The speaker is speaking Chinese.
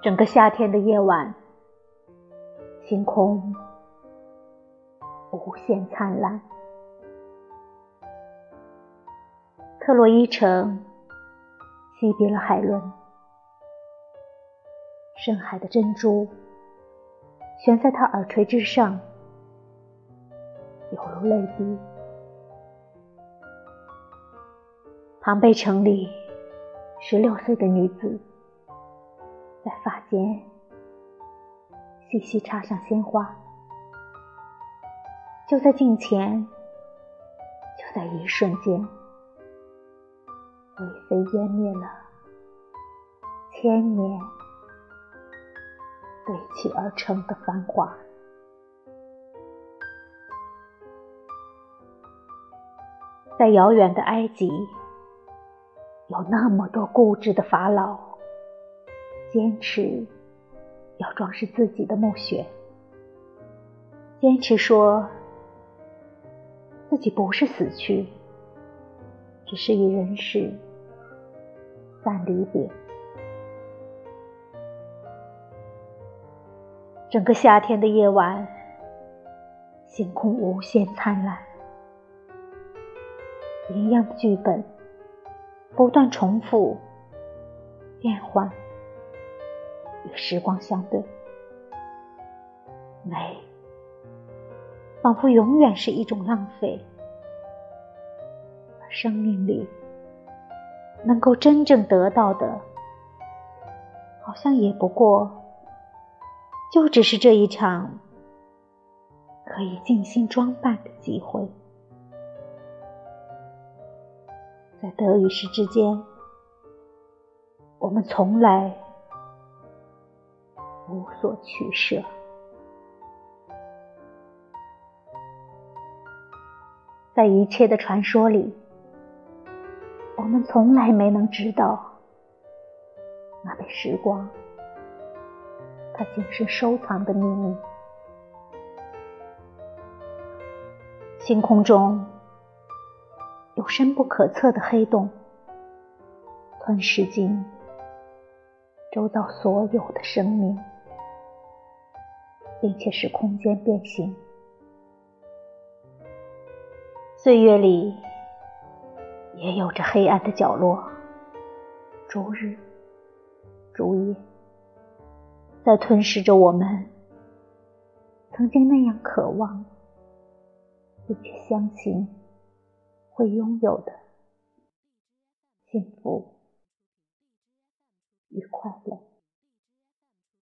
整个夏天的夜晚，星空无限灿烂。特洛伊城惜别了海伦，深海的珍珠悬在他耳垂之上，犹如泪滴。庞贝城里，十六岁的女子在发间细细插上鲜花，就在镜前，就在一瞬间。灰飞烟灭了千年堆砌而成的繁华，在遥远的埃及，有那么多固执的法老，坚持要装饰自己的墓穴，坚持说自己不是死去，只是与人世。暂离别。整个夏天的夜晚，星空无限灿烂，一样的剧本不断重复变换，与时光相对，美仿佛永远是一种浪费，而生命里。能够真正得到的，好像也不过，就只是这一场可以尽心装扮的机会。在得与失之间，我们从来无所取舍。在一切的传说里。我们从来没能知道，那被时光它谨慎收藏的秘密。星空中有深不可测的黑洞，吞噬尽周遭所有的生命，并且使空间变形。岁月里。也有着黑暗的角落，逐日逐夜，在吞噬着我们曾经那样渴望并且相信会拥有的幸福与快乐。